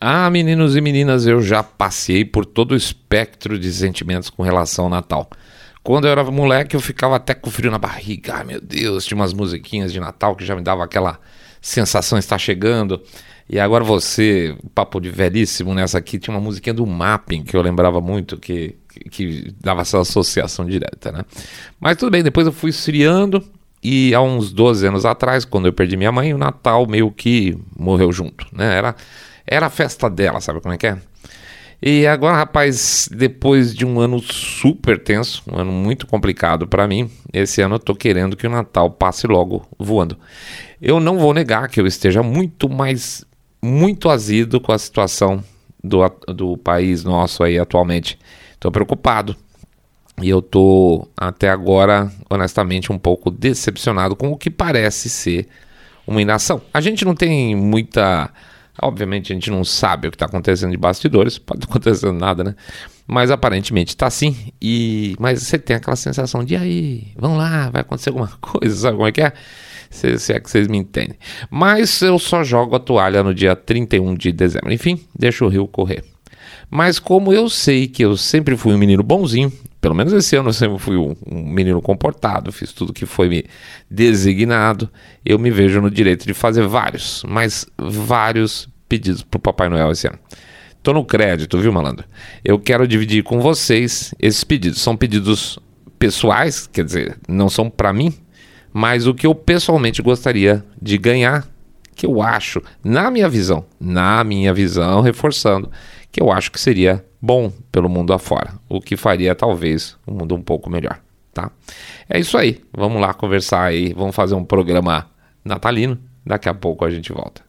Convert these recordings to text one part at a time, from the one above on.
Ah, meninos e meninas, eu já passei por todo o espectro de sentimentos com relação ao Natal. Quando eu era moleque, eu ficava até com frio na barriga. Ai, meu Deus, tinha umas musiquinhas de Natal que já me dava aquela sensação estar chegando. E agora você, papo de velhíssimo nessa aqui, tinha uma musiquinha do Mapping que eu lembrava muito, que, que, que dava essa associação direta, né? Mas tudo bem, depois eu fui esfriando e há uns 12 anos atrás, quando eu perdi minha mãe, o Natal meio que morreu junto, né? Era era a festa dela, sabe como é que é? E agora, rapaz, depois de um ano super tenso, um ano muito complicado para mim, esse ano eu tô querendo que o Natal passe logo voando. Eu não vou negar que eu esteja muito mais, muito azido com a situação do, do país nosso aí atualmente. Tô preocupado. E eu tô até agora, honestamente, um pouco decepcionado com o que parece ser uma inação. A gente não tem muita Obviamente a gente não sabe o que está acontecendo de bastidores, pode estar acontecendo nada, né? Mas aparentemente está assim. E mas você tem aquela sensação de aí, vamos lá, vai acontecer alguma coisa, sabe como é que é? Se, se é que vocês me entendem. Mas eu só jogo a toalha no dia 31 de dezembro. Enfim, deixa o rio correr. Mas como eu sei que eu sempre fui um menino bonzinho, pelo menos esse ano eu sempre fui um, um menino comportado, fiz tudo que foi me designado, eu me vejo no direito de fazer vários, mas vários pedidos para o Papai Noel esse ano. Tô no crédito, viu, malandro? Eu quero dividir com vocês esses pedidos. São pedidos pessoais, quer dizer, não são para mim, mas o que eu pessoalmente gostaria de ganhar, que eu acho, na minha visão, na minha visão, reforçando, que eu acho que seria bom pelo mundo afora, o que faria talvez um mundo um pouco melhor, tá? É isso aí, vamos lá conversar aí, vamos fazer um programa natalino, daqui a pouco a gente volta.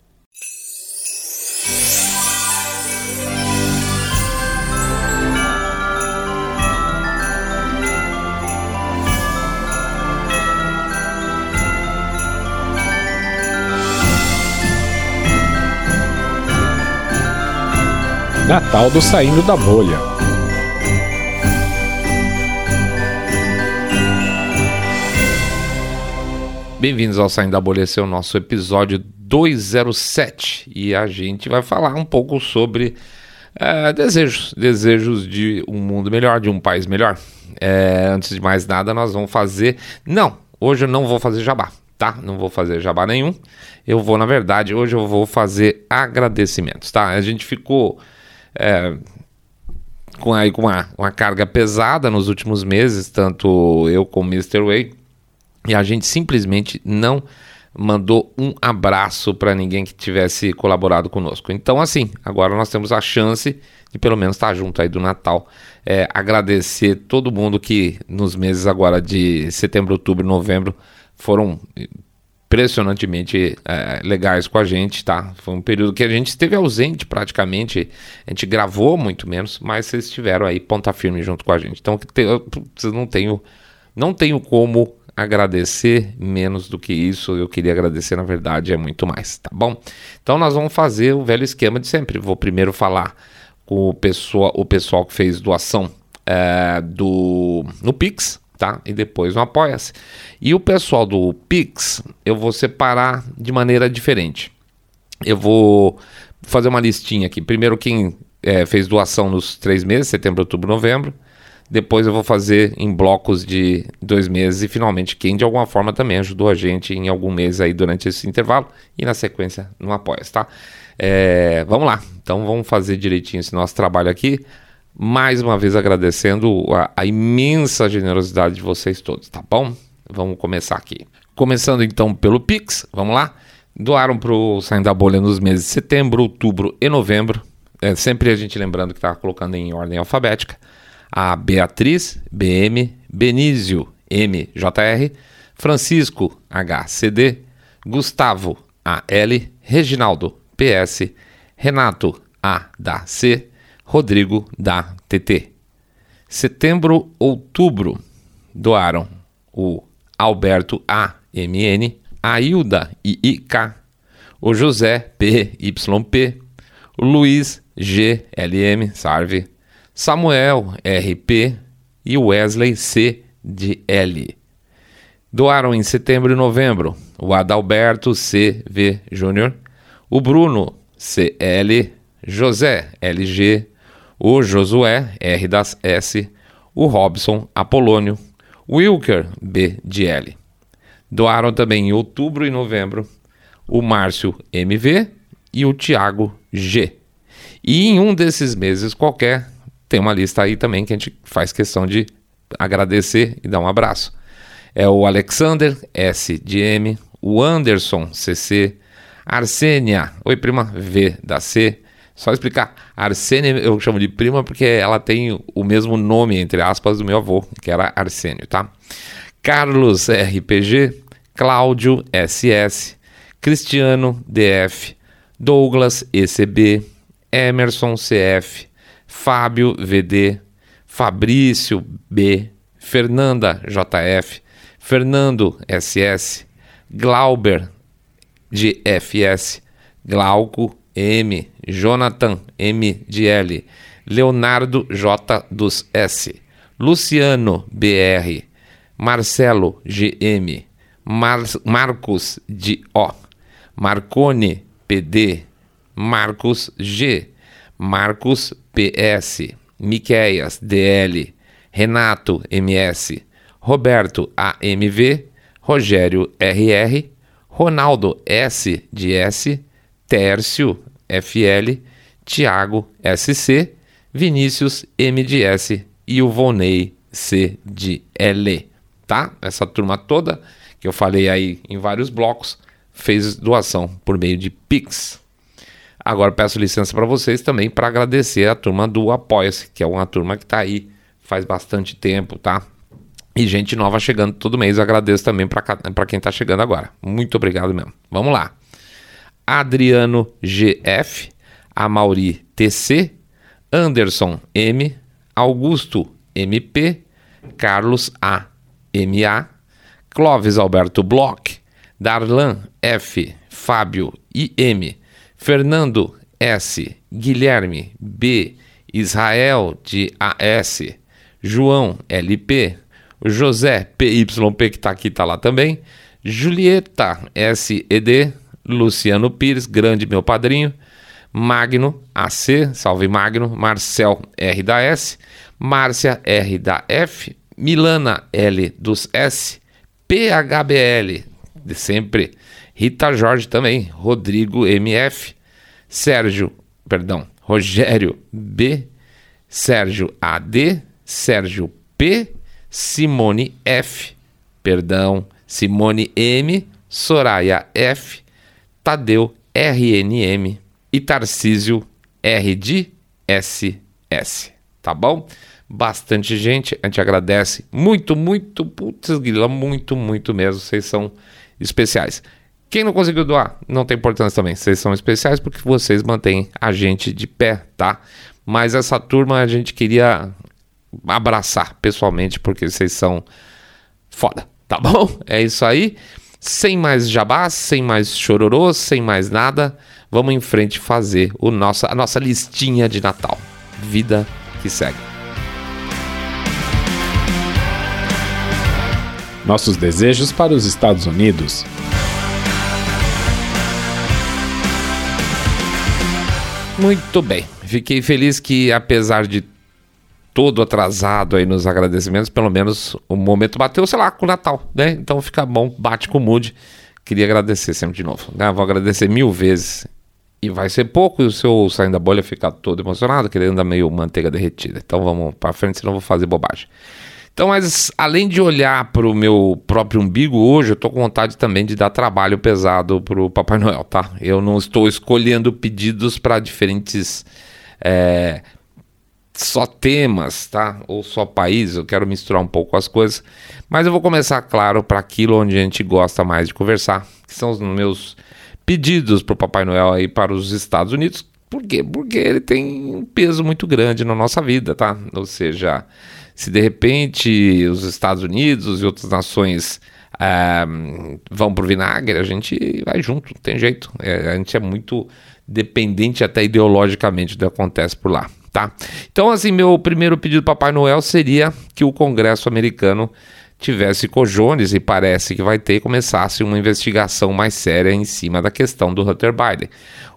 Natal do Saindo da Bolha. Bem-vindos ao Saindo da Bolha, esse é o nosso episódio 207 e a gente vai falar um pouco sobre é, desejos, desejos de um mundo melhor, de um país melhor. É, antes de mais nada, nós vamos fazer. Não, hoje eu não vou fazer jabá, tá? Não vou fazer jabá nenhum. Eu vou, na verdade, hoje eu vou fazer agradecimentos, tá? A gente ficou é, com, aí, com uma, uma carga pesada nos últimos meses, tanto eu como o Mr. Way, e a gente simplesmente não mandou um abraço para ninguém que tivesse colaborado conosco. Então, assim, agora nós temos a chance de pelo menos estar junto aí do Natal. É, agradecer todo mundo que nos meses agora de setembro, outubro, novembro foram impressionantemente é, legais com a gente, tá? Foi um período que a gente esteve ausente praticamente, a gente gravou muito menos, mas vocês estiveram aí ponta firme junto com a gente. Então eu não tenho, não tenho como agradecer menos do que isso. Eu queria agradecer, na verdade, é muito mais, tá bom? Então nós vamos fazer o velho esquema de sempre. Vou primeiro falar com o pessoal, o pessoal que fez doação é, do no Pix, tá? E depois no Apoia-se. E o pessoal do Pix, eu vou separar de maneira diferente. Eu vou fazer uma listinha aqui. Primeiro, quem é, fez doação nos três meses, setembro, outubro, novembro. Depois eu vou fazer em blocos de dois meses e finalmente quem de alguma forma também ajudou a gente em algum mês aí durante esse intervalo e na sequência no apoia tá? É, vamos lá, então vamos fazer direitinho esse nosso trabalho aqui mais uma vez agradecendo a, a, imensa generosidade de vocês todos, tá bom? Vamos começar aqui. Começando então pelo Pix, vamos lá? Doaram para o Saindo da Bolha nos meses de setembro, outubro e novembro. É, sempre a gente lembrando que está colocando em ordem alfabética. A Beatriz, BM, Benísio, MJR, Francisco, HCD, Gustavo, AL, Reginaldo, PS, Renato, A da C, Rodrigo da TT. Setembro, outubro, doaram o Alberto AMN, a Hilda IIK, o José PYP, o Luiz GLM, Sarve, Samuel RP e Wesley C de L. Doaram em setembro e novembro o Adalberto CV Júnior, o Bruno CL José, LG, o Josué, R das S, o Robson, Apolônio, Wilker, B de L. Doaram também em outubro e novembro o Márcio, MV, e o Tiago, G. E em um desses meses qualquer, tem uma lista aí também que a gente faz questão de agradecer e dar um abraço. É o Alexander, S de M, o Anderson, CC, Arsênia, oi prima, V da C. Só explicar, Arsênia eu chamo de prima porque ela tem o mesmo nome, entre aspas, do meu avô, que era Arsênio, tá? Carlos RPG, Cláudio SS, Cristiano DF, Douglas ECB, Emerson CF, Fábio VD, Fabrício B, Fernanda JF, Fernando SS, Glauber de FS, Glauco M, Jonathan M. de L, Leonardo J dos S, Luciano BR, Marcelo GM, Mar Marcos de O, Marcone PD, Marcos G, Marcos PS, Miqueias DL, Renato MS, Roberto AMV, Rogério RR, Ronaldo S de S, Tércio FL, Tiago SC, Vinícius M de S e o Vonei C de L. Tá? Essa turma toda que eu falei aí em vários blocos fez doação por meio de Pix. Agora peço licença para vocês também para agradecer a turma do Apoia-se, que é uma turma que está aí faz bastante tempo, tá? E gente nova chegando todo mês. Agradeço também para quem está chegando agora. Muito obrigado mesmo. Vamos lá. Adriano GF, Amauri TC, Anderson M, Augusto MP, Carlos A, MA, Clóvis Alberto Bloch, Darlan F, Fábio IM, Fernando S, Guilherme B, Israel de AS, João LP, José PYP que está aqui, está lá também, Julieta SED, Luciano Pires, grande meu padrinho, Magno AC, salve Magno, Marcel R da S, Márcia R da F, Milana L dos S, PHBL, de sempre, Rita Jorge também, Rodrigo MF, Sérgio, perdão, Rogério B, Sérgio AD, Sérgio P, Simone F, perdão, Simone M, Soraya F, Tadeu RNM e Tarcísio R de SS, tá bom? Bastante gente, a gente agradece muito, muito, putz, grila, muito, muito mesmo, vocês são especiais. Quem não conseguiu doar, não tem importância também. Vocês são especiais porque vocês mantêm a gente de pé, tá? Mas essa turma a gente queria abraçar pessoalmente porque vocês são foda, tá bom? É isso aí. Sem mais jabás, sem mais chororô, sem mais nada, vamos em frente fazer o nosso, a nossa listinha de Natal. Vida que segue. Nossos desejos para os Estados Unidos. Muito bem. Fiquei feliz que, apesar de todo atrasado aí nos agradecimentos, pelo menos o momento bateu, sei lá, com o Natal, né? Então fica bom, bate com o mood. Queria agradecer sempre de novo. Né? Vou agradecer mil vezes. E vai ser pouco e se eu saindo da bolha ficar todo emocionado, querendo dar meio manteiga derretida. Então vamos para frente, senão vou fazer bobagem. Então, mas além de olhar para o meu próprio umbigo hoje, eu estou com vontade também de dar trabalho pesado para o Papai Noel, tá? Eu não estou escolhendo pedidos para diferentes é, só temas, tá? Ou só países, eu quero misturar um pouco as coisas. Mas eu vou começar, claro, para aquilo onde a gente gosta mais de conversar, que são os meus pedidos para o Papai Noel aí para os Estados Unidos. Por quê? Porque ele tem um peso muito grande na nossa vida, tá? Ou seja, se de repente os Estados Unidos e outras nações é, vão pro vinagre, a gente vai junto, não tem jeito. É, a gente é muito dependente até ideologicamente do que acontece por lá, tá? Então, assim, meu primeiro pedido para Papai Noel seria que o Congresso americano tivesse cojones, e parece que vai ter, começasse uma investigação mais séria em cima da questão do Hunter Biden.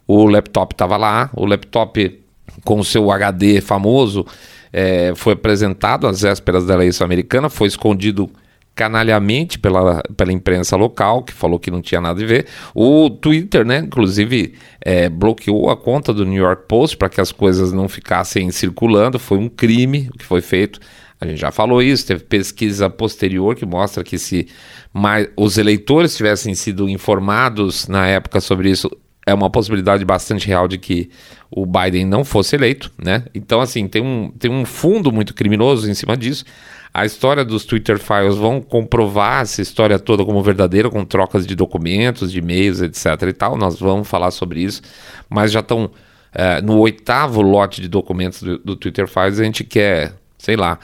o laptop estava lá, o laptop com o seu HD famoso é, foi apresentado às vésperas da eleição americana, foi escondido canalhamente pela, pela imprensa local, que falou que não tinha nada a ver. O Twitter, né, inclusive, é, bloqueou a conta do New York Post para que as coisas não ficassem circulando. Foi um crime o que foi feito. A gente já falou isso, teve pesquisa posterior que mostra que se mais, os eleitores tivessem sido informados na época sobre isso, é uma possibilidade bastante real de que o Biden não fosse eleito, né? Então, assim, tem um, tem um fundo muito criminoso em cima disso. A história dos Twitter Files vão comprovar essa história toda como verdadeira, com trocas de documentos, de e-mails, etc. e tal. Nós vamos falar sobre isso, mas já estão é, no oitavo lote de documentos do, do Twitter Files. A gente quer, sei lá,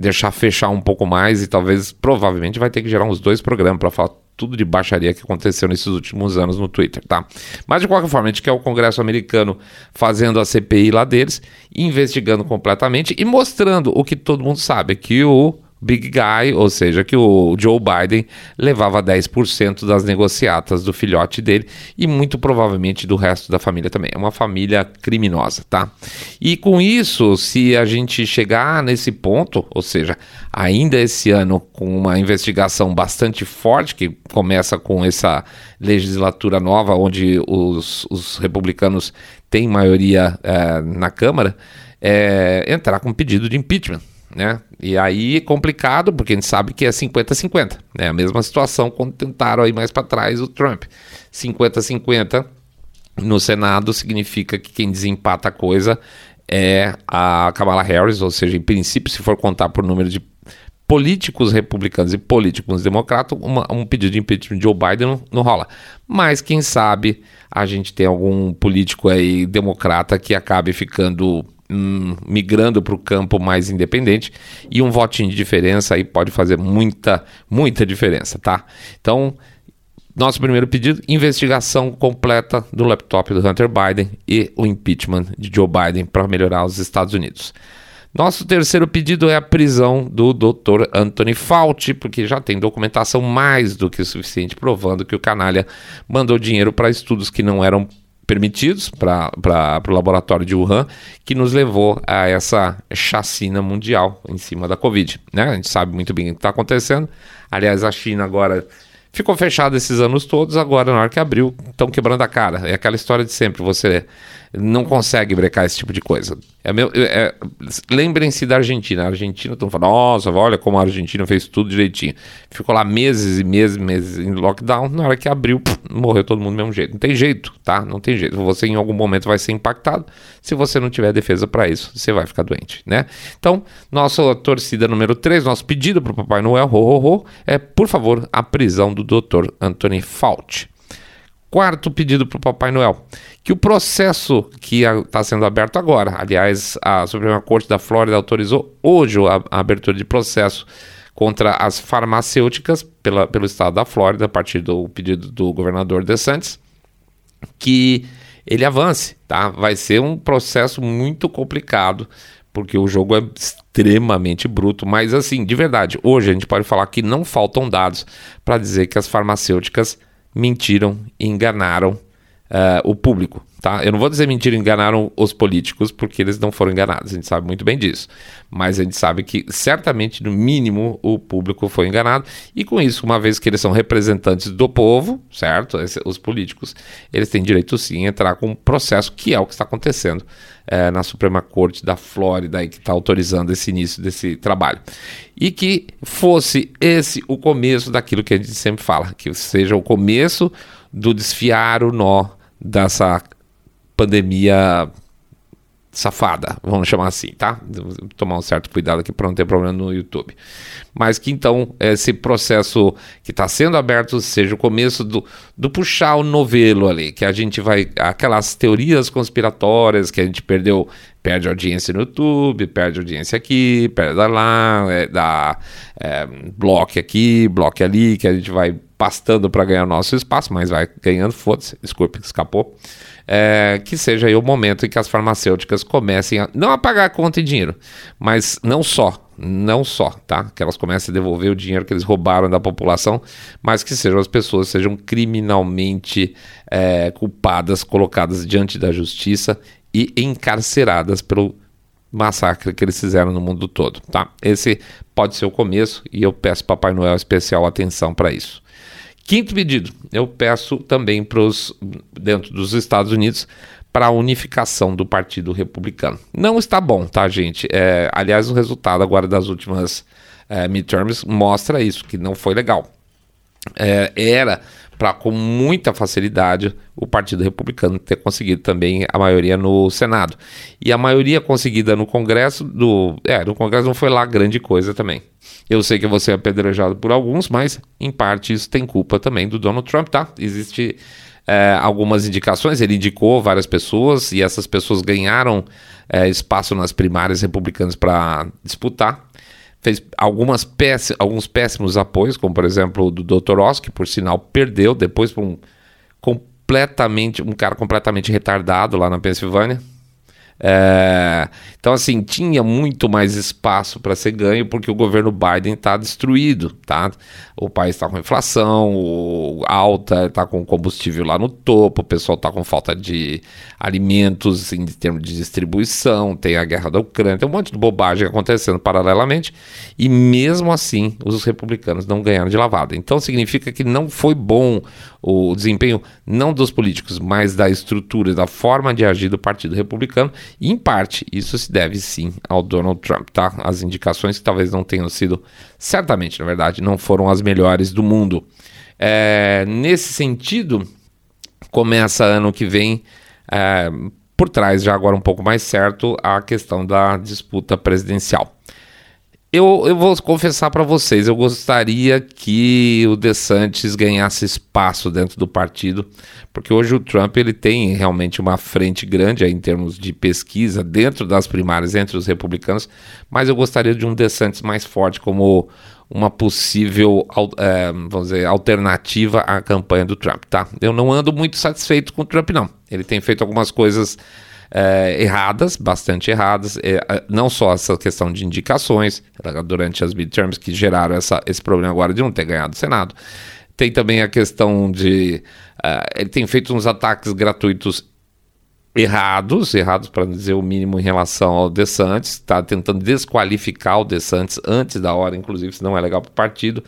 deixar fechar um pouco mais e talvez, provavelmente, vai ter que gerar uns dois programas para falar tudo de baixaria que aconteceu nesses últimos anos no Twitter, tá? Mas de qualquer forma, a gente quer o Congresso americano fazendo a CPI lá deles, investigando completamente e mostrando o que todo mundo sabe, que o Big Guy, ou seja, que o Joe Biden levava 10% das negociatas do filhote dele e muito provavelmente do resto da família também. É uma família criminosa, tá? E com isso, se a gente chegar nesse ponto, ou seja, ainda esse ano com uma investigação bastante forte que começa com essa legislatura nova, onde os, os republicanos têm maioria é, na Câmara, é, entrar com pedido de impeachment né? E aí é complicado, porque a gente sabe que é 50-50, né? A mesma situação quando tentaram aí mais para trás o Trump. 50-50 no Senado significa que quem desempata a coisa é a Kamala Harris, ou seja, em princípio, se for contar por número de políticos republicanos e políticos democratas, uma, um pedido de impeachment de Joe Biden não, não, rola. Mas quem sabe a gente tem algum político aí democrata que acabe ficando hum, migrando para o campo mais independente e um votinho de diferença aí pode fazer muita, muita diferença, tá? Então, nosso primeiro pedido: investigação completa do laptop do Hunter Biden e o impeachment de Joe Biden para melhorar os Estados Unidos. Nosso terceiro pedido é a prisão do Dr. Anthony Fauci, porque já tem documentação mais do que suficiente provando que o canalha mandou dinheiro para estudos que não eram permitidos para o laboratório de Wuhan, que nos levou a essa chacina mundial em cima da Covid. Né? A gente sabe muito bem o que está acontecendo. Aliás, a China agora ficou fechada esses anos todos, agora na hora que abriu, estão quebrando a cara. É aquela história de sempre, você não consegue brecar esse tipo de coisa. É meu, é, Lembrem-se da Argentina. A Argentina, estão falando, nossa, olha como a Argentina fez tudo direitinho. Ficou lá meses e meses, meses em lockdown. Na hora que abriu, pff, morreu todo mundo do mesmo jeito. Não tem jeito, tá? Não tem jeito. Você em algum momento vai ser impactado. Se você não tiver defesa para isso, você vai ficar doente, né? Então, nossa torcida número 3, nosso pedido para o Papai Noel, ho, ho, ho, é, por favor, a prisão do Dr. Anthony Fauci. Quarto pedido para o Papai Noel, que o processo que está sendo aberto agora, aliás, a Suprema Corte da Flórida autorizou hoje a, a abertura de processo contra as farmacêuticas pela, pelo estado da Flórida, a partir do pedido do governador DeSantis, que ele avance, tá? Vai ser um processo muito complicado, porque o jogo é extremamente bruto, mas assim, de verdade, hoje a gente pode falar que não faltam dados para dizer que as farmacêuticas mentiram e enganaram uh, o público. Tá? Eu não vou dizer mentira, enganaram os políticos, porque eles não foram enganados, a gente sabe muito bem disso. Mas a gente sabe que, certamente, no mínimo, o público foi enganado. E com isso, uma vez que eles são representantes do povo, certo? Os políticos, eles têm direito sim a entrar com um processo, que é o que está acontecendo é, na Suprema Corte da Flórida, que está autorizando esse início desse trabalho. E que fosse esse o começo daquilo que a gente sempre fala, que seja o começo do desfiar o nó dessa pandemia safada, vamos chamar assim, tá? Tomar um certo cuidado aqui para não ter problema no YouTube. Mas que então esse processo que está sendo aberto seja o começo do, do puxar o novelo ali, que a gente vai. aquelas teorias conspiratórias que a gente perdeu, perde audiência no YouTube, perde audiência aqui, perde lá, é, dá é, bloco aqui, bloco ali, que a gente vai pastando para ganhar nosso espaço, mas vai ganhando, foda-se, desculpe, escapou é, que seja aí o momento em que as farmacêuticas comecem a não a pagar conta em dinheiro, mas não só, não só, tá? Que elas comecem a devolver o dinheiro que eles roubaram da população, mas que sejam as pessoas sejam criminalmente é, culpadas, colocadas diante da justiça e encarceradas pelo massacre que eles fizeram no mundo todo, tá? Esse pode ser o começo e eu peço Papai Noel especial atenção para isso. Quinto pedido, eu peço também para os dentro dos Estados Unidos para a unificação do Partido Republicano. Não está bom, tá, gente? É, aliás, o resultado agora das últimas é, midterms mostra isso, que não foi legal. É, era para, com muita facilidade, o Partido Republicano ter conseguido também a maioria no Senado. E a maioria conseguida no Congresso, do, é, no Congresso não foi lá grande coisa também. Eu sei que você é apedrejado por alguns, mas em parte isso tem culpa também do Donald Trump, tá? Existe é, algumas indicações, ele indicou várias pessoas e essas pessoas ganharam é, espaço nas primárias republicanas para disputar. Fez algumas péss alguns péssimos apoios, como por exemplo o do Dr. Oz, que por sinal perdeu depois por um completamente um cara completamente retardado lá na Pensilvânia. É, então, assim, tinha muito mais espaço para ser ganho porque o governo Biden está destruído, tá? O país está com inflação alta, está com combustível lá no topo, o pessoal está com falta de alimentos assim, em termos de distribuição, tem a guerra da Ucrânia, tem um monte de bobagem acontecendo paralelamente e mesmo assim os republicanos não ganharam de lavada. Então significa que não foi bom o desempenho não dos políticos, mas da estrutura, da forma de agir do Partido Republicano e, em parte, isso se deve sim ao Donald Trump, tá? As indicações que talvez não tenham sido, certamente, na verdade, não foram as melhores do mundo. É, nesse sentido, começa ano que vem, é, por trás, já agora um pouco mais certo, a questão da disputa presidencial. Eu, eu vou confessar para vocês, eu gostaria que o DeSantis ganhasse espaço dentro do partido, porque hoje o Trump ele tem realmente uma frente grande aí, em termos de pesquisa dentro das primárias entre os republicanos, mas eu gostaria de um DeSantis mais forte como uma possível é, vamos dizer, alternativa à campanha do Trump, tá? Eu não ando muito satisfeito com o Trump, não. Ele tem feito algumas coisas é, erradas, bastante erradas, é, não só essa questão de indicações durante as midterms que geraram essa, esse problema agora de não ter ganhado o Senado. Tem também a questão de. Uh, ele tem feito uns ataques gratuitos errados, errados para dizer o mínimo em relação ao DeSantis, está tentando desqualificar o DeSantis antes da hora, inclusive, se não é legal para o partido.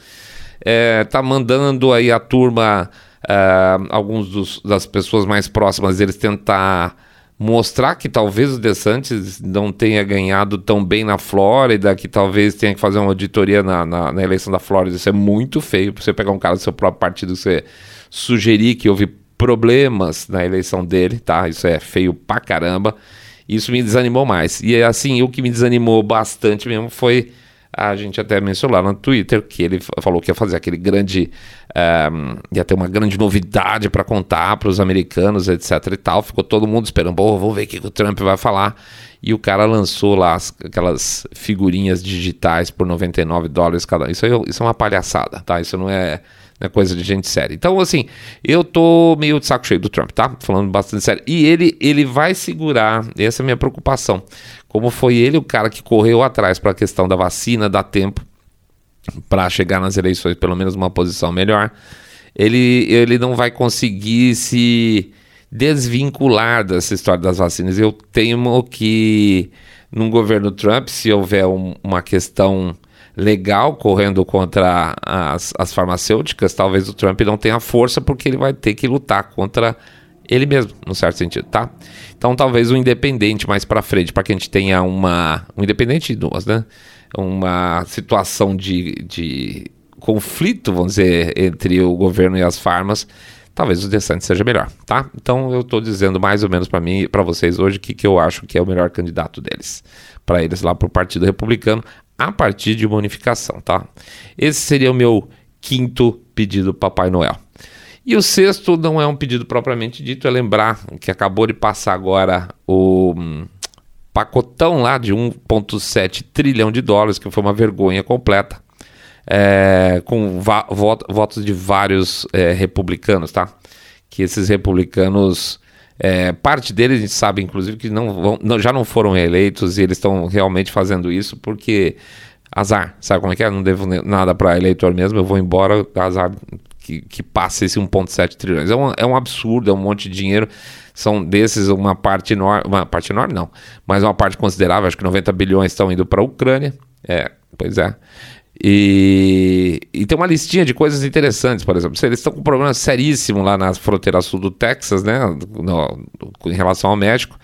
Está é, mandando aí a turma, uh, alguns dos, das pessoas mais próximas deles tentar mostrar que talvez o DeSantis não tenha ganhado tão bem na Flórida, que talvez tenha que fazer uma auditoria na, na, na eleição da Flórida. Isso é muito feio você pegar um cara do seu próprio partido você sugerir que houve problemas na eleição dele, tá? Isso é feio pra caramba. Isso me desanimou mais. E assim, o que me desanimou bastante mesmo foi a gente até mencionou lá no Twitter que ele falou que ia fazer aquele grande. Um, ia ter uma grande novidade para contar para os americanos, etc e tal. Ficou todo mundo esperando, pô, vamos ver o que o Trump vai falar. E o cara lançou lá as, aquelas figurinhas digitais por 99 dólares cada. Isso, é, isso é uma palhaçada, tá? Isso não é é coisa de gente séria. Então, assim, eu tô meio de saco cheio do Trump, tá? Falando bastante sério. E ele, ele vai segurar, essa é a minha preocupação. Como foi ele o cara que correu atrás para a questão da vacina, dá tempo para chegar nas eleições, pelo menos uma posição melhor. Ele, ele não vai conseguir se desvincular dessa história das vacinas. Eu temo que num governo Trump, se houver um, uma questão legal correndo contra as, as farmacêuticas, talvez o Trump não tenha força porque ele vai ter que lutar contra ele mesmo, no certo sentido, tá? Então talvez um independente mais para frente, para que a gente tenha uma um independente de duas, né? Uma situação de, de conflito, vamos dizer, entre o governo e as farmas, talvez o DeSantis seja melhor, tá? Então eu estou dizendo mais ou menos para mim, para vocês hoje, o que, que eu acho que é o melhor candidato deles, para eles lá para o Partido Republicano, a partir de uma unificação, tá? Esse seria o meu quinto pedido Papai Noel. E o sexto não é um pedido propriamente dito, é lembrar que acabou de passar agora o hum, pacotão lá de 1,7 trilhão de dólares, que foi uma vergonha completa, é, com votos de vários é, republicanos, tá? Que esses republicanos é, parte deles a gente sabe, inclusive, que não, vão, não já não foram reeleitos e eles estão realmente fazendo isso porque azar. Sabe como é que é? Não devo nada para eleitor mesmo, eu vou embora, azar que, que passe esse 1,7 trilhões. É um, é um absurdo, é um monte de dinheiro. São desses uma parte enorme, uma parte enorme não, mas uma parte considerável, acho que 90 bilhões estão indo para a Ucrânia. É, pois é. E, e, tem uma listinha de coisas interessantes, por exemplo. Eles estão com um problema seríssimo lá na fronteira sul do Texas, né? No, em relação ao México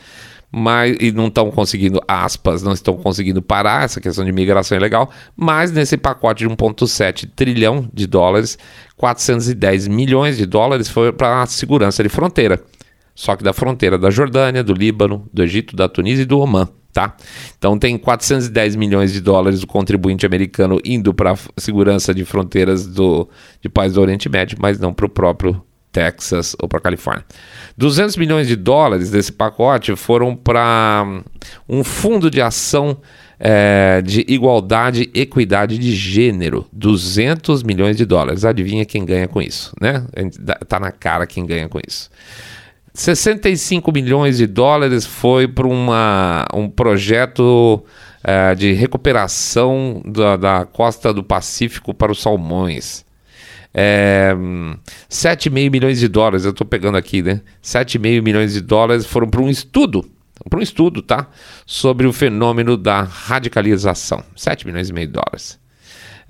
mas e não estão conseguindo, aspas, não estão conseguindo parar essa questão de migração ilegal, mas nesse pacote de 1,7 trilhão de dólares, 410 milhões de dólares foi para a segurança de fronteira. Só que da fronteira da Jordânia, do Líbano, do Egito, da Tunísia e do Omã. Tá? Então tem 410 milhões de dólares do contribuinte americano indo para a segurança de fronteiras do, de países do Oriente Médio, mas não para o próprio Texas ou para Califórnia. 200 milhões de dólares desse pacote foram para hum, um fundo de ação é, de igualdade e equidade de gênero. 200 milhões de dólares. Adivinha quem ganha com isso, né? Tá na cara quem ganha com isso. 65 milhões de dólares foi para um projeto é, de recuperação da, da costa do Pacífico para os salmões. É, 7,5 milhões de dólares, eu estou pegando aqui, né? 7,5 milhões de dólares foram para um estudo, para um estudo, tá? Sobre o fenômeno da radicalização. 7 milhões e meio de dólares.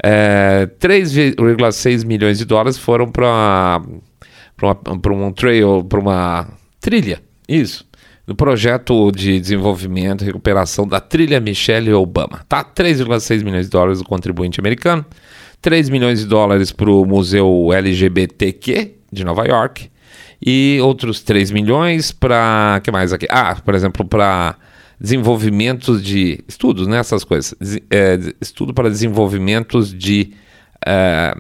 É, 3,6 milhões de dólares foram para um trail, para uma trilha, isso, no projeto de desenvolvimento e recuperação da trilha Michelle Obama, tá? 3,6 milhões de dólares do contribuinte americano. 3 milhões de dólares para o Museu LGBTQ de Nova York e outros 3 milhões para. que mais aqui? Ah, por exemplo, para desenvolvimentos de. estudos, né? Essas coisas. É, estudo para desenvolvimentos de é,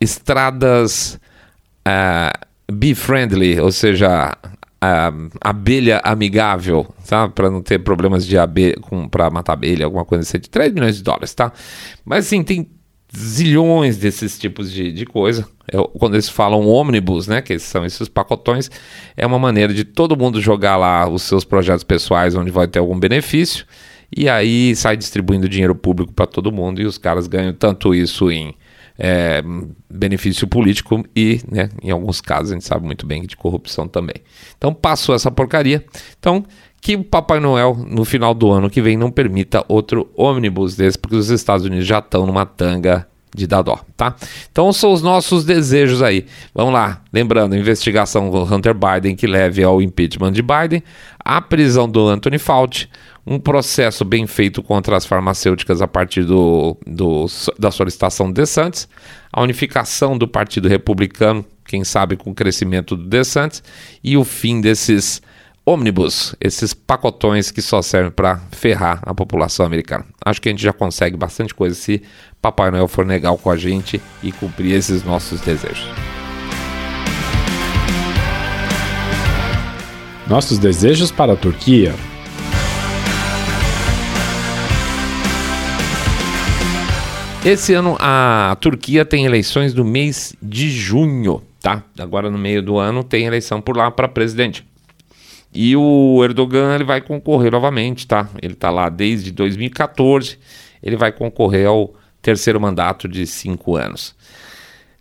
estradas é, bee-friendly, ou seja, abelha amigável, tá? Para não ter problemas de abelha, para matar abelha, alguma coisa assim, de 3 milhões de dólares, tá? Mas assim, tem zilhões desses tipos de, de coisa. É, quando eles falam ônibus, né, que são esses pacotões, é uma maneira de todo mundo jogar lá os seus projetos pessoais onde vai ter algum benefício e aí sai distribuindo dinheiro público para todo mundo e os caras ganham tanto isso em é, benefício político e, né, em alguns casos, a gente sabe muito bem de corrupção também. Então passou essa porcaria. Então que o Papai Noel, no final do ano que vem, não permita outro ônibus desse, porque os Estados Unidos já estão numa tanga de dar dó, tá? Então são os nossos desejos aí. Vamos lá, lembrando, investigação do Hunter Biden que leve ao impeachment de Biden, a prisão do Anthony Fauci, um processo bem feito contra as farmacêuticas a partir do, do da solicitação do DeSantis, a unificação do Partido Republicano, quem sabe com o crescimento do DeSantis, e o fim desses ônibus, esses pacotões que só servem para ferrar a população americana. Acho que a gente já consegue bastante coisa se Papai Noel for legal com a gente e cumprir esses nossos desejos. Nossos desejos para a Turquia. Esse ano a Turquia tem eleições no mês de junho, tá? Agora no meio do ano tem eleição por lá para presidente. E o Erdogan ele vai concorrer novamente, tá? Ele está lá desde 2014, ele vai concorrer ao terceiro mandato de cinco anos.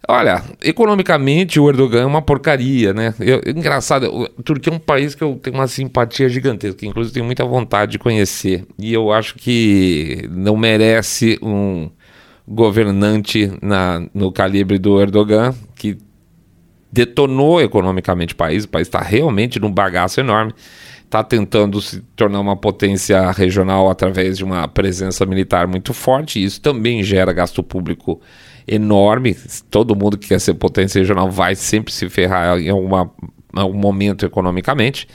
Olha, economicamente o Erdogan é uma porcaria, né? Eu, engraçado, a Turquia é um país que eu tenho uma simpatia gigantesca, inclusive tenho muita vontade de conhecer. E eu acho que não merece um governante na, no calibre do Erdogan, que detonou economicamente o país, o país está realmente num bagaço enorme, está tentando se tornar uma potência regional através de uma presença militar muito forte, isso também gera gasto público enorme. Todo mundo que quer ser potência regional vai sempre se ferrar em alguma, algum momento economicamente.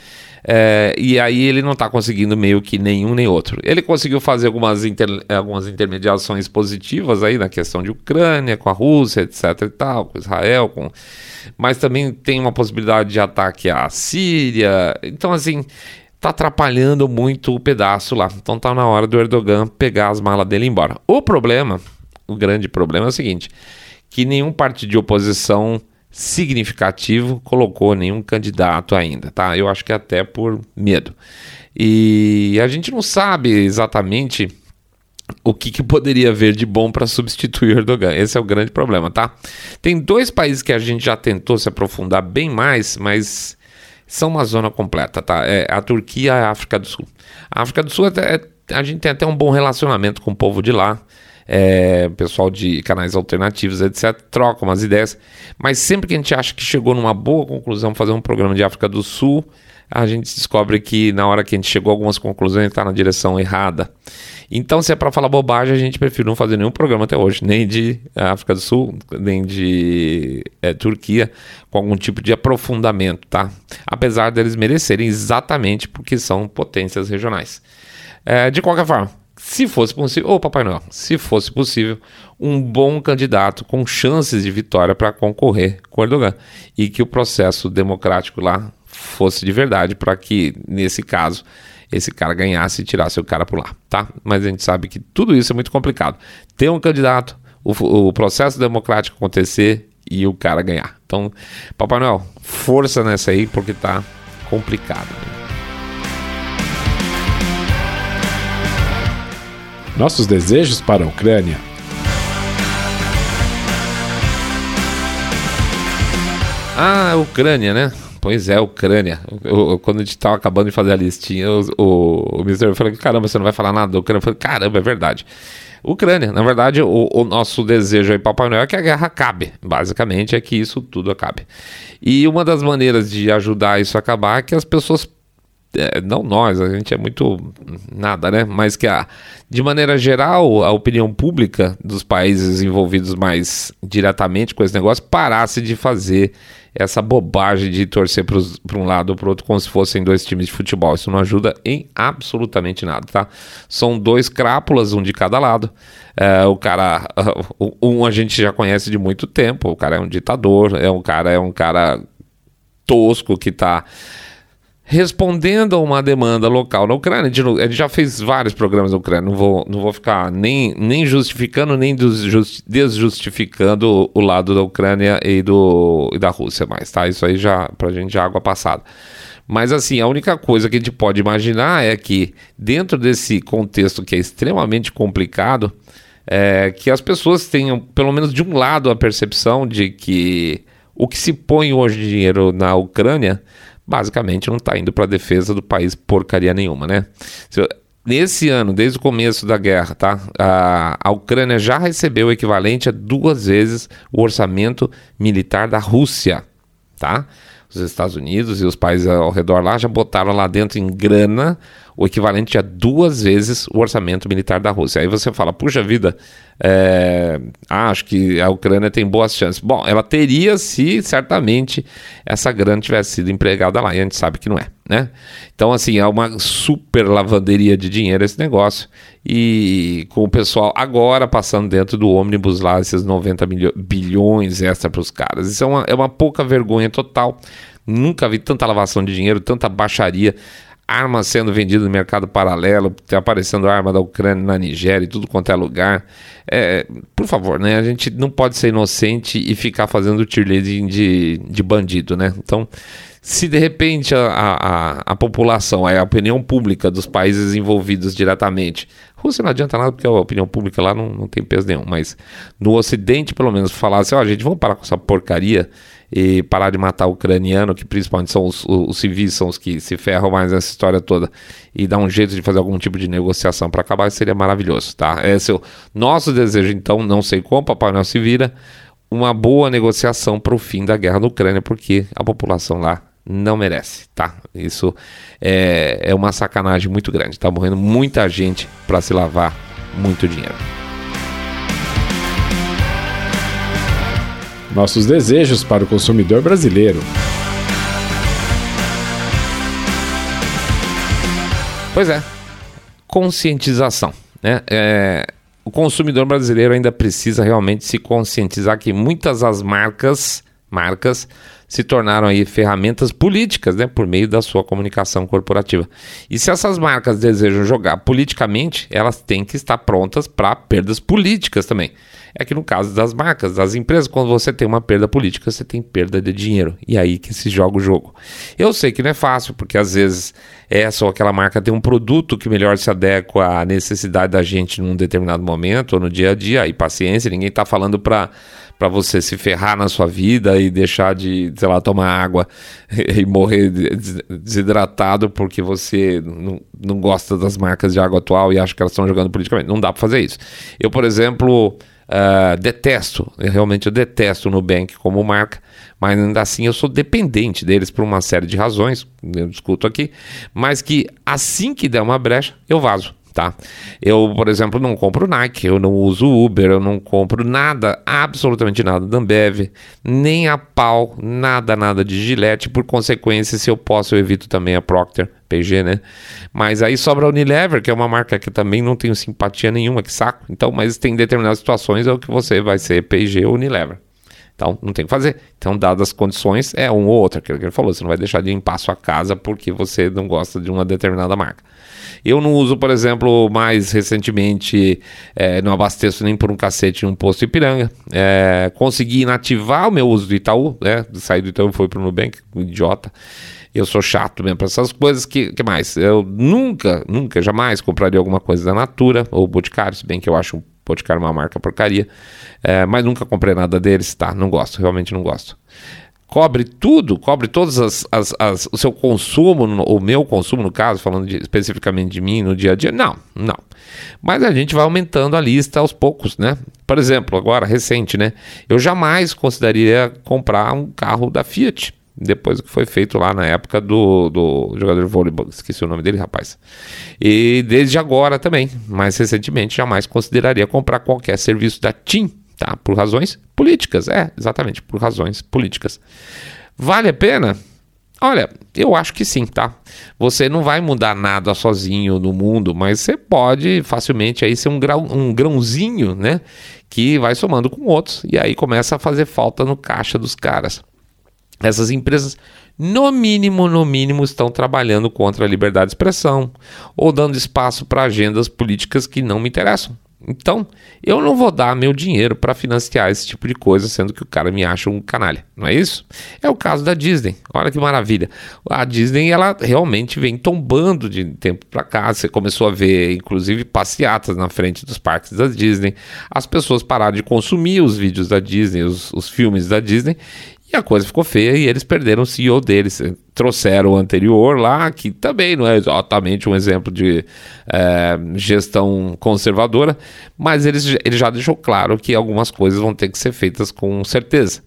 É, e aí ele não está conseguindo meio que nenhum nem outro. Ele conseguiu fazer algumas, inter, algumas intermediações positivas aí na questão de Ucrânia, com a Rússia, etc e tal, com Israel, com... mas também tem uma possibilidade de ataque à Síria. Então, assim, tá atrapalhando muito o pedaço lá. Então tá na hora do Erdogan pegar as malas dele e ir embora. O problema, o grande problema é o seguinte, que nenhum partido de oposição significativo colocou nenhum candidato ainda, tá? Eu acho que até por medo. E a gente não sabe exatamente o que, que poderia haver de bom para substituir Erdogan. Esse é o grande problema, tá? Tem dois países que a gente já tentou se aprofundar bem mais, mas são uma zona completa, tá? É a Turquia e a África do Sul. A África do Sul, é, a gente tem até um bom relacionamento com o povo de lá. É, pessoal de canais alternativos, etc., troca umas ideias, mas sempre que a gente acha que chegou numa boa conclusão fazer um programa de África do Sul, a gente descobre que na hora que a gente chegou a algumas conclusões está na direção errada. Então, se é para falar bobagem, a gente prefere não fazer nenhum programa até hoje, nem de África do Sul, nem de é, Turquia, com algum tipo de aprofundamento, tá? Apesar deles merecerem exatamente porque são potências regionais. É, de qualquer forma, se fosse possível, oh, Papai Noel, se fosse possível, um bom candidato com chances de vitória para concorrer com Erdogan e que o processo democrático lá fosse de verdade para que, nesse caso, esse cara ganhasse e tirasse o cara por lá, tá? Mas a gente sabe que tudo isso é muito complicado. Ter um candidato, o, o processo democrático acontecer e o cara ganhar. Então, Papai Noel, força nessa aí porque tá complicado. Né? Nossos desejos para a Ucrânia. Ah, Ucrânia, né? Pois é, Ucrânia. Eu, eu, quando a gente tava acabando de fazer a listinha, o, o, o Mr. falou: caramba, você não vai falar nada da Ucrânia? Eu falei: caramba, é verdade. Ucrânia, na verdade, o, o, nosso desejo aí, Papai Noel, é que a guerra acabe. Basicamente, é que isso tudo acabe. E uma das maneiras de ajudar isso a acabar é que as pessoas é, não nós, a gente é muito nada, né? Mas que a, de maneira geral, a opinião pública dos países envolvidos mais diretamente com esse negócio parasse de fazer essa bobagem de torcer para um lado ou para outro como se fossem dois times de futebol. Isso não ajuda em absolutamente nada, tá? São dois crápulas, um de cada lado. É, o cara, um a gente já conhece de muito tempo. O cara é um ditador, é um cara, é um cara tosco que está respondendo a uma demanda local na Ucrânia. A gente já fez vários programas na Ucrânia, não vou, não vou ficar nem, nem justificando, nem desjustificando o lado da Ucrânia e, do, e da Rússia mais, tá? Isso aí já, pra gente, já é água passada. Mas assim, a única coisa que a gente pode imaginar é que, dentro desse contexto que é extremamente complicado, é que as pessoas tenham, pelo menos de um lado, a percepção de que o que se põe hoje dinheiro na Ucrânia basicamente não está indo para a defesa do país porcaria nenhuma, né? Nesse ano, desde o começo da guerra, tá? A, a Ucrânia já recebeu o equivalente a duas vezes o orçamento militar da Rússia, tá? Os Estados Unidos e os países ao redor lá já botaram lá dentro em grana o equivalente a duas vezes o orçamento militar da Rússia. Aí você fala, puxa vida, é, acho que a Ucrânia tem boas chances. Bom, ela teria se certamente essa grana tivesse sido empregada lá, e a gente sabe que não é, né? Então, assim, é uma super lavanderia de dinheiro esse negócio, e com o pessoal agora passando dentro do ônibus lá, esses 90 bilhões extra para os caras. Isso é uma, é uma pouca vergonha total. Nunca vi tanta lavação de dinheiro, tanta baixaria armas sendo vendidas no mercado paralelo, tá aparecendo arma da Ucrânia na Nigéria e tudo quanto é lugar. É, por favor, né? A gente não pode ser inocente e ficar fazendo cheerleading de, de bandido, né? Então, se de repente a, a, a população, a opinião pública dos países envolvidos diretamente, Rússia não adianta nada porque a opinião pública lá não, não tem peso nenhum, mas no Ocidente, pelo menos, falasse: ó, oh, gente, vamos parar com essa porcaria e parar de matar o ucraniano, que principalmente são os, os, civis, são os que se ferram mais nessa história toda, e dar um jeito de fazer algum tipo de negociação para acabar, seria maravilhoso, tá? Esse é o nosso desejo, então, não sei como, Papai Noel se vira, uma boa negociação para o fim da guerra na Ucrânia, porque a população lá não merece, tá? Isso é, é uma sacanagem muito grande, tá morrendo muita gente para se lavar muito dinheiro. Nossos desejos para o consumidor brasileiro. Pois é, conscientização. Né? É, o consumidor brasileiro ainda precisa realmente se conscientizar que muitas das marcas, marcas se tornaram aí ferramentas políticas, né, por meio da sua comunicação corporativa. E se essas marcas desejam jogar politicamente, elas têm que estar prontas para perdas políticas também. É que no caso das marcas, das empresas, quando você tem uma perda política, você tem perda de dinheiro. E aí que se joga o jogo. Eu sei que não é fácil, porque às vezes essa ou aquela marca tem um produto que melhor se adequa à necessidade da gente num determinado momento ou no dia a dia. Aí paciência, ninguém está falando para para você se ferrar na sua vida e deixar de, sei lá, tomar água e morrer desidratado porque você não, não gosta das marcas de água atual e acha que elas estão jogando politicamente. Não dá para fazer isso. Eu, por exemplo, uh, detesto, realmente eu detesto o Nubank como marca, mas ainda assim eu sou dependente deles por uma série de razões, eu discuto aqui, mas que assim que der uma brecha, eu vazo tá? Eu, por exemplo, não compro Nike, eu não uso Uber, eu não compro nada, absolutamente nada da Ambev, nem a pau, nada, nada de Gillette, por consequência, se eu posso, eu evito também a Procter, PG, né? Mas aí sobra a Unilever, que é uma marca que também não tenho simpatia nenhuma, que saco. Então, mas tem determinadas situações é o que você vai ser PG ou Unilever. Então, não tem o que fazer. Então, dadas as condições, é um ou outro, aquilo que ele falou. Você não vai deixar de limpar a sua casa porque você não gosta de uma determinada marca. Eu não uso, por exemplo, mais recentemente, é, não abasteço nem por um cacete em um posto Ipiranga. É, consegui inativar o meu uso do Itaú, né? Sair do Itaú e foi para o Nubank, um idiota. Eu sou chato mesmo para essas coisas. Que, que mais? Eu nunca, nunca, jamais compraria alguma coisa da Natura ou Boticário, se bem que eu acho o Boticário uma marca porcaria. É, mas nunca comprei nada deles, tá? Não gosto, realmente não gosto cobre tudo, cobre todas as, as, as, o seu consumo, o meu consumo no caso, falando de, especificamente de mim no dia a dia, não, não. Mas a gente vai aumentando a lista aos poucos, né? Por exemplo, agora recente, né? Eu jamais consideraria comprar um carro da Fiat. Depois que foi feito lá na época do, do jogador de vôlei, esqueci o nome dele, rapaz. E desde agora também, mais recentemente, jamais consideraria comprar qualquer serviço da TIM, tá? Por razões políticas, é, exatamente, por razões políticas. Vale a pena? Olha, eu acho que sim, tá? Você não vai mudar nada sozinho no mundo, mas você pode facilmente aí ser um, grão, um grãozinho, né? Que vai somando com outros e aí começa a fazer falta no caixa dos caras. Essas empresas, no mínimo, no mínimo, estão trabalhando contra a liberdade de expressão ou dando espaço para agendas políticas que não me interessam. Então, eu não vou dar meu dinheiro para financiar esse tipo de coisa, sendo que o cara me acha um canalha, não é isso? É o caso da Disney. Olha que maravilha. A Disney, ela realmente vem tombando de tempo para cá. Você começou a ver, inclusive, passeatas na frente dos parques da Disney. As pessoas pararam de consumir os vídeos da Disney, os, os filmes da Disney, e a coisa ficou feia e eles perderam o CEO deles. Trouxeram o anterior lá, que também não é exatamente um exemplo de é, gestão conservadora, mas eles, ele já deixou claro que algumas coisas vão ter que ser feitas com certeza.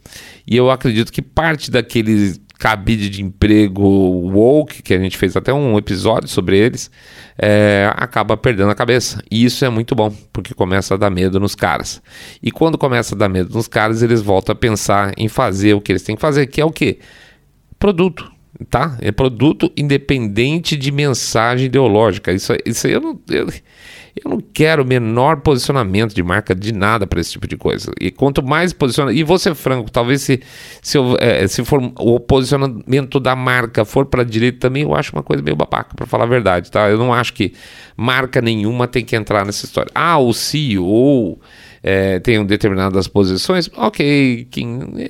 E eu acredito que parte daquele cabide de emprego woke, que a gente fez até um episódio sobre eles, é, acaba perdendo a cabeça. E isso é muito bom, porque começa a dar medo nos caras. E quando começa a dar medo nos caras, eles voltam a pensar em fazer o que eles têm que fazer, que é o quê? Produto. Tá? É produto independente de mensagem ideológica. Isso, isso eu não. Eu, eu não quero menor posicionamento de marca de nada para esse tipo de coisa. E quanto mais posiciona. E ser franco, talvez se, se, eu, é, se for o posicionamento da marca for para a direita também, eu acho uma coisa meio babaca, para falar a verdade, tá? Eu não acho que marca nenhuma tem que entrar nessa história. Ah, o CEO é, tenham determinadas posições, ok,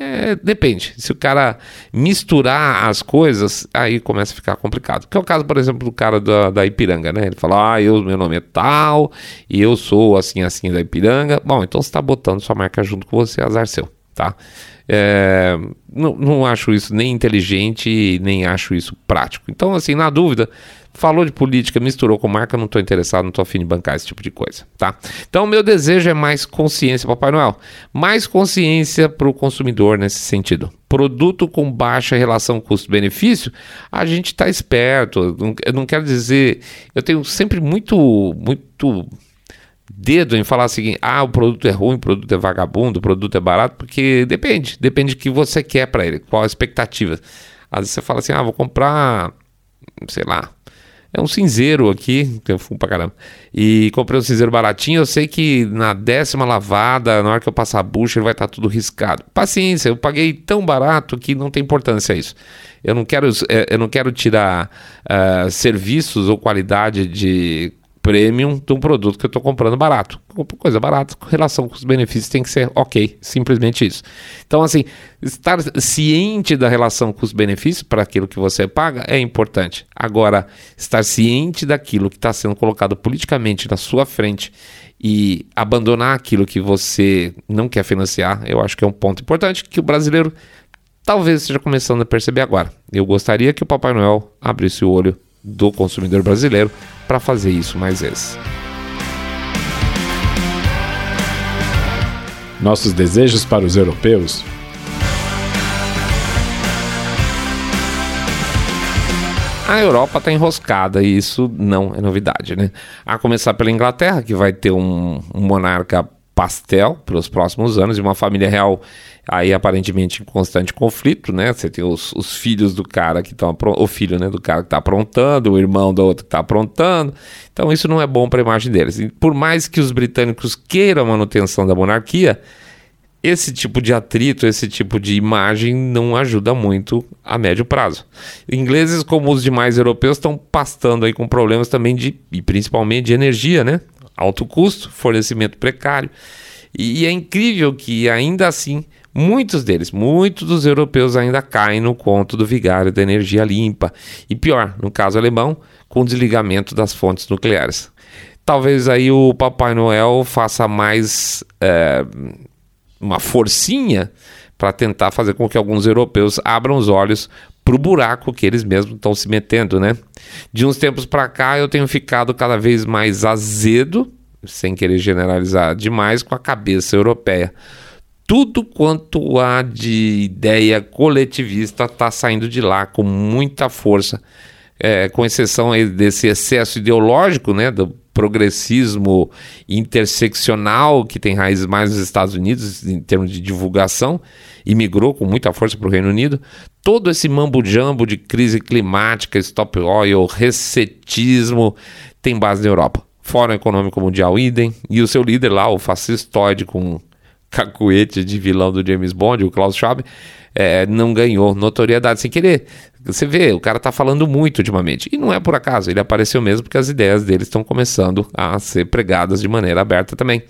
é, depende. Se o cara misturar as coisas, aí começa a ficar complicado. Que é o caso, por exemplo, do cara da, da Ipiranga, né? Ele fala, ah, eu, meu nome é tal, e eu sou assim, assim da Ipiranga. Bom, então você está botando sua marca junto com você, azar seu, tá? É, não, não acho isso nem inteligente, nem acho isso prático. Então, assim, na dúvida, falou de política, misturou com marca, não estou interessado, não estou afim de bancar esse tipo de coisa, tá? Então, meu desejo é mais consciência, Papai Noel. Mais consciência para o consumidor nesse sentido. Produto com baixa relação custo-benefício, a gente está esperto. Eu não quero dizer. Eu tenho sempre muito, muito dedo em falar assim: ah, o produto é ruim, o produto é vagabundo, o produto é barato, porque depende, depende do que você quer para ele, qual a expectativa. Às vezes você fala assim: ah, vou comprar, sei lá, é um cinzeiro aqui, eu fumo pra caramba. E comprei um cinzeiro baratinho. Eu sei que na décima lavada, na hora que eu passar a bucha, ele vai estar tá tudo riscado. Paciência, eu paguei tão barato que não tem importância isso. Eu não quero, é, eu não quero tirar uh, serviços ou qualidade de premium de um produto que eu estou comprando barato. Coisa barata, com relação com os benefícios tem que ser ok, simplesmente isso. Então, assim, estar ciente da relação com os benefícios para aquilo que você paga é importante. Agora, estar ciente daquilo que está sendo colocado politicamente na sua frente e abandonar aquilo que você não quer financiar, eu acho que é um ponto importante que o brasileiro talvez esteja começando a perceber agora. Eu gostaria que o Papai Noel abrisse o olho do consumidor brasileiro para fazer isso mais vezes. Nossos desejos para os europeus A Europa está enroscada e isso não é novidade, né? A começar pela Inglaterra, que vai ter um, um monarca pastel para os próximos anos e uma família real aí aparentemente em constante conflito, né? Você tem os, os filhos do cara que estão o filho, né, do cara que está aprontando, o irmão do outro que está aprontando. Então isso não é bom para a imagem deles. E por mais que os britânicos queiram a manutenção da monarquia, esse tipo de atrito, esse tipo de imagem não ajuda muito a médio prazo. Ingleses, como os demais europeus, estão pastando aí com problemas também de, e principalmente de energia, né? Alto custo, fornecimento precário. E, é incrível que ainda assim muitos deles, muitos dos europeus ainda caem no conto do vigário da energia limpa. E pior, no caso alemão, com desligamento das fontes nucleares. Talvez aí o Papai Noel faça mais. É, uma forcinha para tentar fazer com que alguns europeus abram os olhos para o buraco que eles mesmos estão se metendo, né? De uns tempos para cá eu tenho ficado cada vez mais azedo, sem querer generalizar demais, com a cabeça europeia. Tudo quanto há de ideia coletivista está saindo de lá com muita força, é, com exceção desse excesso ideológico, né, do progressismo interseccional que tem raízes mais nos Estados Unidos em termos de divulgação e migrou com muita força para o Reino Unido. Todo esse mambo-jambo de crise climática, stop oil, resetismo tem base na Europa. Fórum Econômico Mundial idem e o seu líder lá, o fascistoide com cacuete de vilão do James Bond, o Klaus Schwab, é, não ganhou notoriedade sem querer. Você vê, o cara tá falando muito ultimamente. E não é por acaso, ele apareceu mesmo porque as ideias dele estão começando a ser pregadas de maneira aberta também.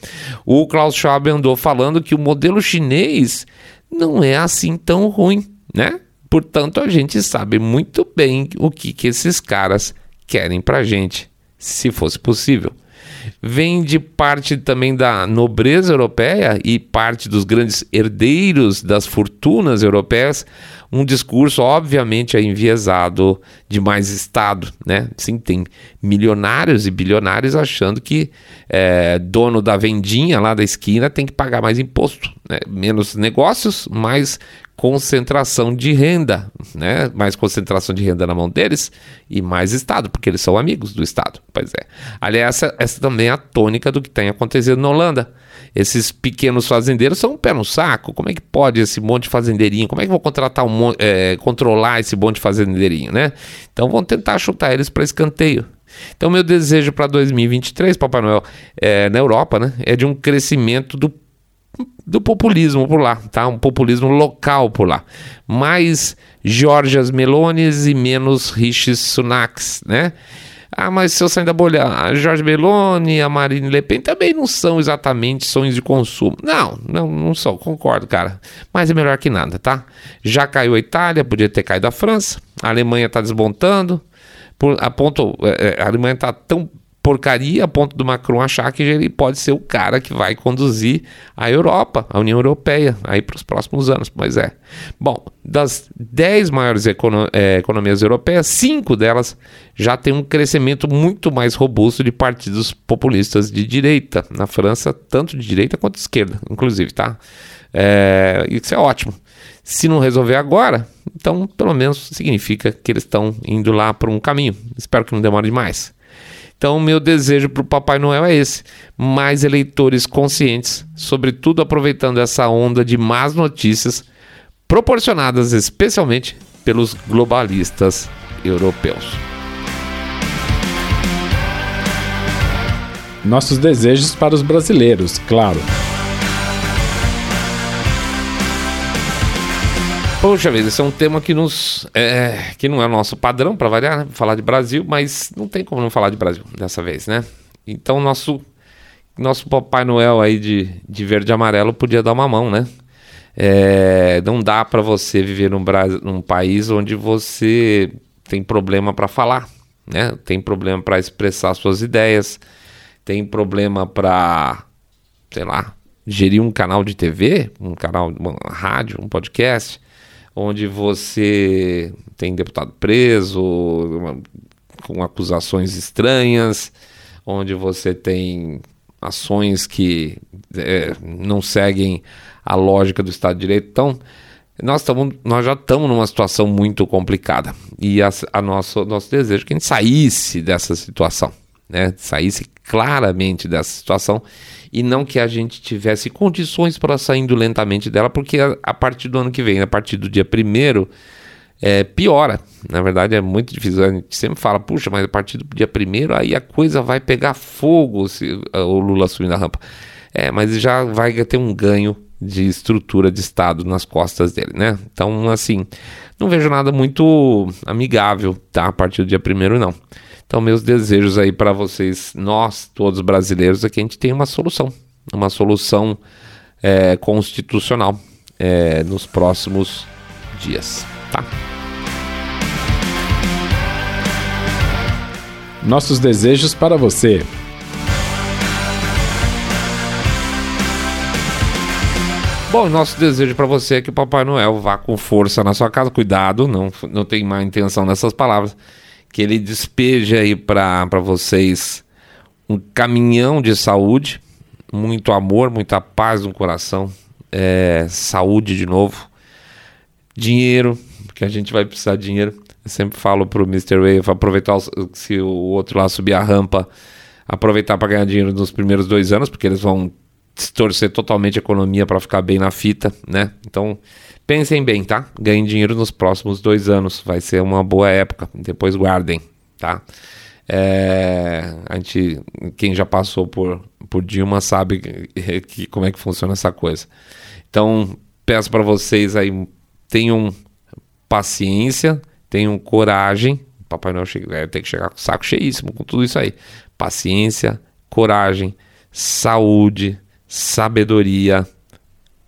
O Klaus Schwab andou falando que o modelo chinês não é assim tão ruim, né? Portanto, a gente sabe muito bem o que, que esses caras querem pra gente, se fosse possível vem de parte também da nobreza europeia e parte dos grandes herdeiros das fortunas europeias, um discurso obviamente é enviesado de mais Estado, né? Sim, tem milionários e bilionários achando que é, dono da vendinha lá da esquina tem que pagar mais imposto, né? menos negócios, mais concentração de renda, né? Mais concentração de renda na mão deles e mais Estado, porque eles são amigos do Estado. Pois é. Aliás, essa, essa também é a tônica do que tem acontecido na Holanda. Esses pequenos fazendeiros são um pé no saco. Como é que pode esse monte de fazendeirinho? Como é que vou contratar um é, controlar esse monte de fazendeirinho, né? Então vão tentar chutar eles para escanteio. Então, meu desejo para 2023, Papai Noel, é, na Europa, né, é de um crescimento do do populismo por lá, tá? Um populismo local por lá. Mais Georgias Melones e menos Rishi Sunaks, né? Ah, mas se eu sair da bolha, a Jorge Meloni a Marine Le Pen também não são exatamente sonhos de consumo. Não, não, não são, concordo, cara. Mas é melhor que nada, tá? Já caiu a Itália, podia ter caído a França. A Alemanha está desmontando. Por, a, ponto, é, é, a Alemanha está tão porcaria a ponto do Macron achar que ele pode ser o cara que vai conduzir a Europa, a União Europeia, aí para os próximos anos. Pois é. Bom, das 10 maiores econo é, economias europeias, cinco delas já têm um crescimento muito mais robusto de partidos populistas de direita. Na França, tanto de direita quanto de esquerda, inclusive, tá? É, isso é ótimo. Se não resolver agora, então pelo menos significa que eles estão indo lá por um caminho. Espero que não demore demais. Então, meu desejo para o Papai Noel é esse: mais eleitores conscientes, sobretudo aproveitando essa onda de más notícias proporcionadas especialmente pelos globalistas europeus. Nossos desejos para os brasileiros, claro. Poxa vida, esse é um tema que nos. É, que não é o nosso padrão para variar, né? Falar de Brasil, mas não tem como não falar de Brasil dessa vez, né? Então nosso nosso Papai Noel aí de, de verde e amarelo podia dar uma mão, né? É, não dá para você viver num, num país onde você tem problema para falar, né? Tem problema para expressar suas ideias, tem problema para, sei lá, gerir um canal de TV, um canal, uma rádio, um podcast, onde você tem deputado preso, uma, com acusações estranhas, onde você tem ações que é, não seguem a lógica do Estado de Direito. Então, nós, tamo, nós já estamos numa situação muito complicada. E a, a nosso, nosso desejo é que a gente saísse dessa situação, né? saísse claramente dessa situação e não que a gente tivesse condições para saindo lentamente dela, porque a, a partir do ano que vem, a partir do dia primeiro é, piora. Na verdade, é muito difícil. A gente sempre fala, puxa, mas a partir do dia primeiro aí a coisa vai pegar fogo se o Lula subir na rampa. É, mas já vai ter um ganho de estrutura de Estado nas costas dele, né? Então, assim, não vejo nada muito amigável, tá? A partir do dia primeiro, não. Então, meus desejos aí para vocês, nós, todos brasileiros, é que a gente tenha uma solução, uma solução é, constitucional é, nos próximos dias, tá? Nossos desejos para você. Bom, nosso desejo para você é que o Papai Noel vá com força na sua casa. Cuidado, não, não tem má intenção nessas palavras. Que ele despeje aí para vocês um caminhão de saúde, muito amor, muita paz no coração, é, saúde de novo, dinheiro, porque a gente vai precisar de dinheiro. Eu sempre falo pro Mr. Wave aproveitar se o outro lá subir a rampa, aproveitar para ganhar dinheiro nos primeiros dois anos, porque eles vão distorcer totalmente a economia para ficar bem na fita, né? Então, pensem bem, tá? Ganhem dinheiro nos próximos dois anos, vai ser uma boa época. Depois guardem, tá? É, a gente, quem já passou por, por Dilma sabe que, que, como é que funciona essa coisa. Então, peço para vocês aí tenham paciência, tenham coragem. Papai Noel chega, tem que chegar com o saco cheíssimo com tudo isso aí. Paciência, coragem, saúde, sabedoria,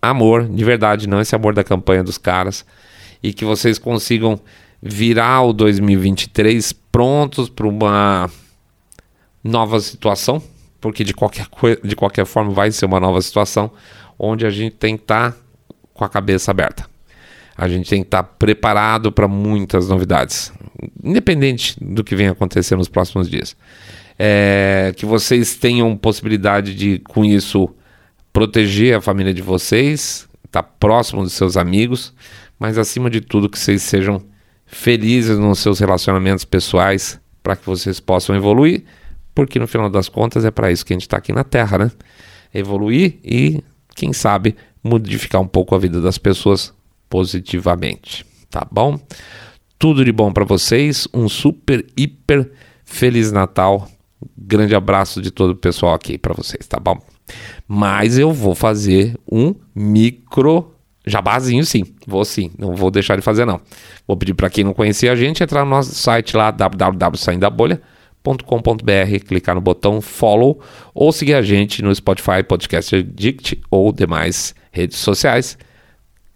amor, de verdade, não esse amor da campanha dos caras. E que vocês consigam virar o 2023 prontos para uma nova situação, porque de qualquer, de qualquer forma vai ser uma nova situação, onde a gente tem que estar tá com a cabeça aberta. A gente tem que estar tá preparado para muitas novidades, independente do que venha acontecer nos próximos dias. É, que vocês tenham possibilidade de, com isso, proteger a família de vocês, estar tá próximo dos seus amigos, mas acima de tudo que vocês sejam felizes nos seus relacionamentos pessoais para que vocês possam evoluir, porque no final das contas é para isso que a gente está aqui na Terra, né? Evoluir e, quem sabe, modificar um pouco a vida das pessoas positivamente, tá bom? Tudo de bom para vocês, um super, hiper feliz Natal. Grande abraço de todo o pessoal aqui para vocês, tá bom? Mas eu vou fazer um micro jabazinho sim, vou sim, não vou deixar de fazer não. Vou pedir para quem não conhecia a gente entrar no nosso site lá www.saindabolha.com.br, clicar no botão follow ou seguir a gente no Spotify, Podcast Addict ou demais redes sociais.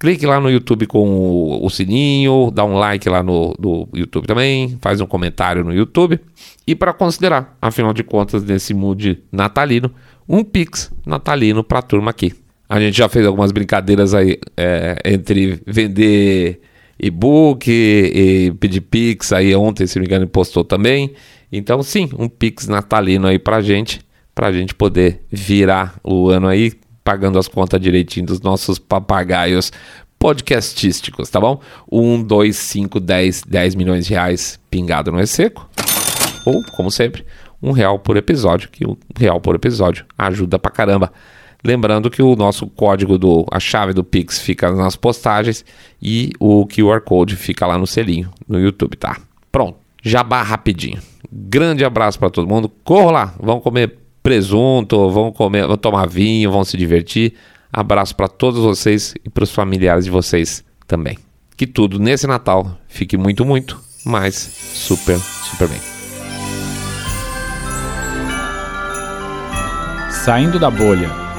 Clique lá no YouTube com o, o sininho, dá um like lá no, no, YouTube também, faz um comentário no YouTube. E para considerar, afinal de contas, nesse mood natalino, um Pix natalino para a turma aqui. A gente já fez algumas brincadeiras aí é, entre vender e-book e, e pedir Pix. Aí ontem, se não me engano, postou também. Então, sim, um Pix natalino aí para gente, para gente poder virar o ano aí pagando as contas direitinho dos nossos papagaios podcastísticos, tá bom? 1, 2, 5, 10, 10 milhões de reais pingado no é seco. Ou, como sempre, um real por episódio, que um real por episódio ajuda pra caramba. Lembrando que o nosso código do a chave do Pix fica nas postagens e o QR Code fica lá no selinho no YouTube, tá? Pronto, jabá rapidinho. Grande abraço para todo mundo. Corra lá, vão comer presunto, vão comer, vão tomar vinho, vão se divertir. Abraço para todos vocês e para os familiares de vocês também. Que tudo nesse Natal fique muito, muito, mas super, super bem. Saindo da Bolha.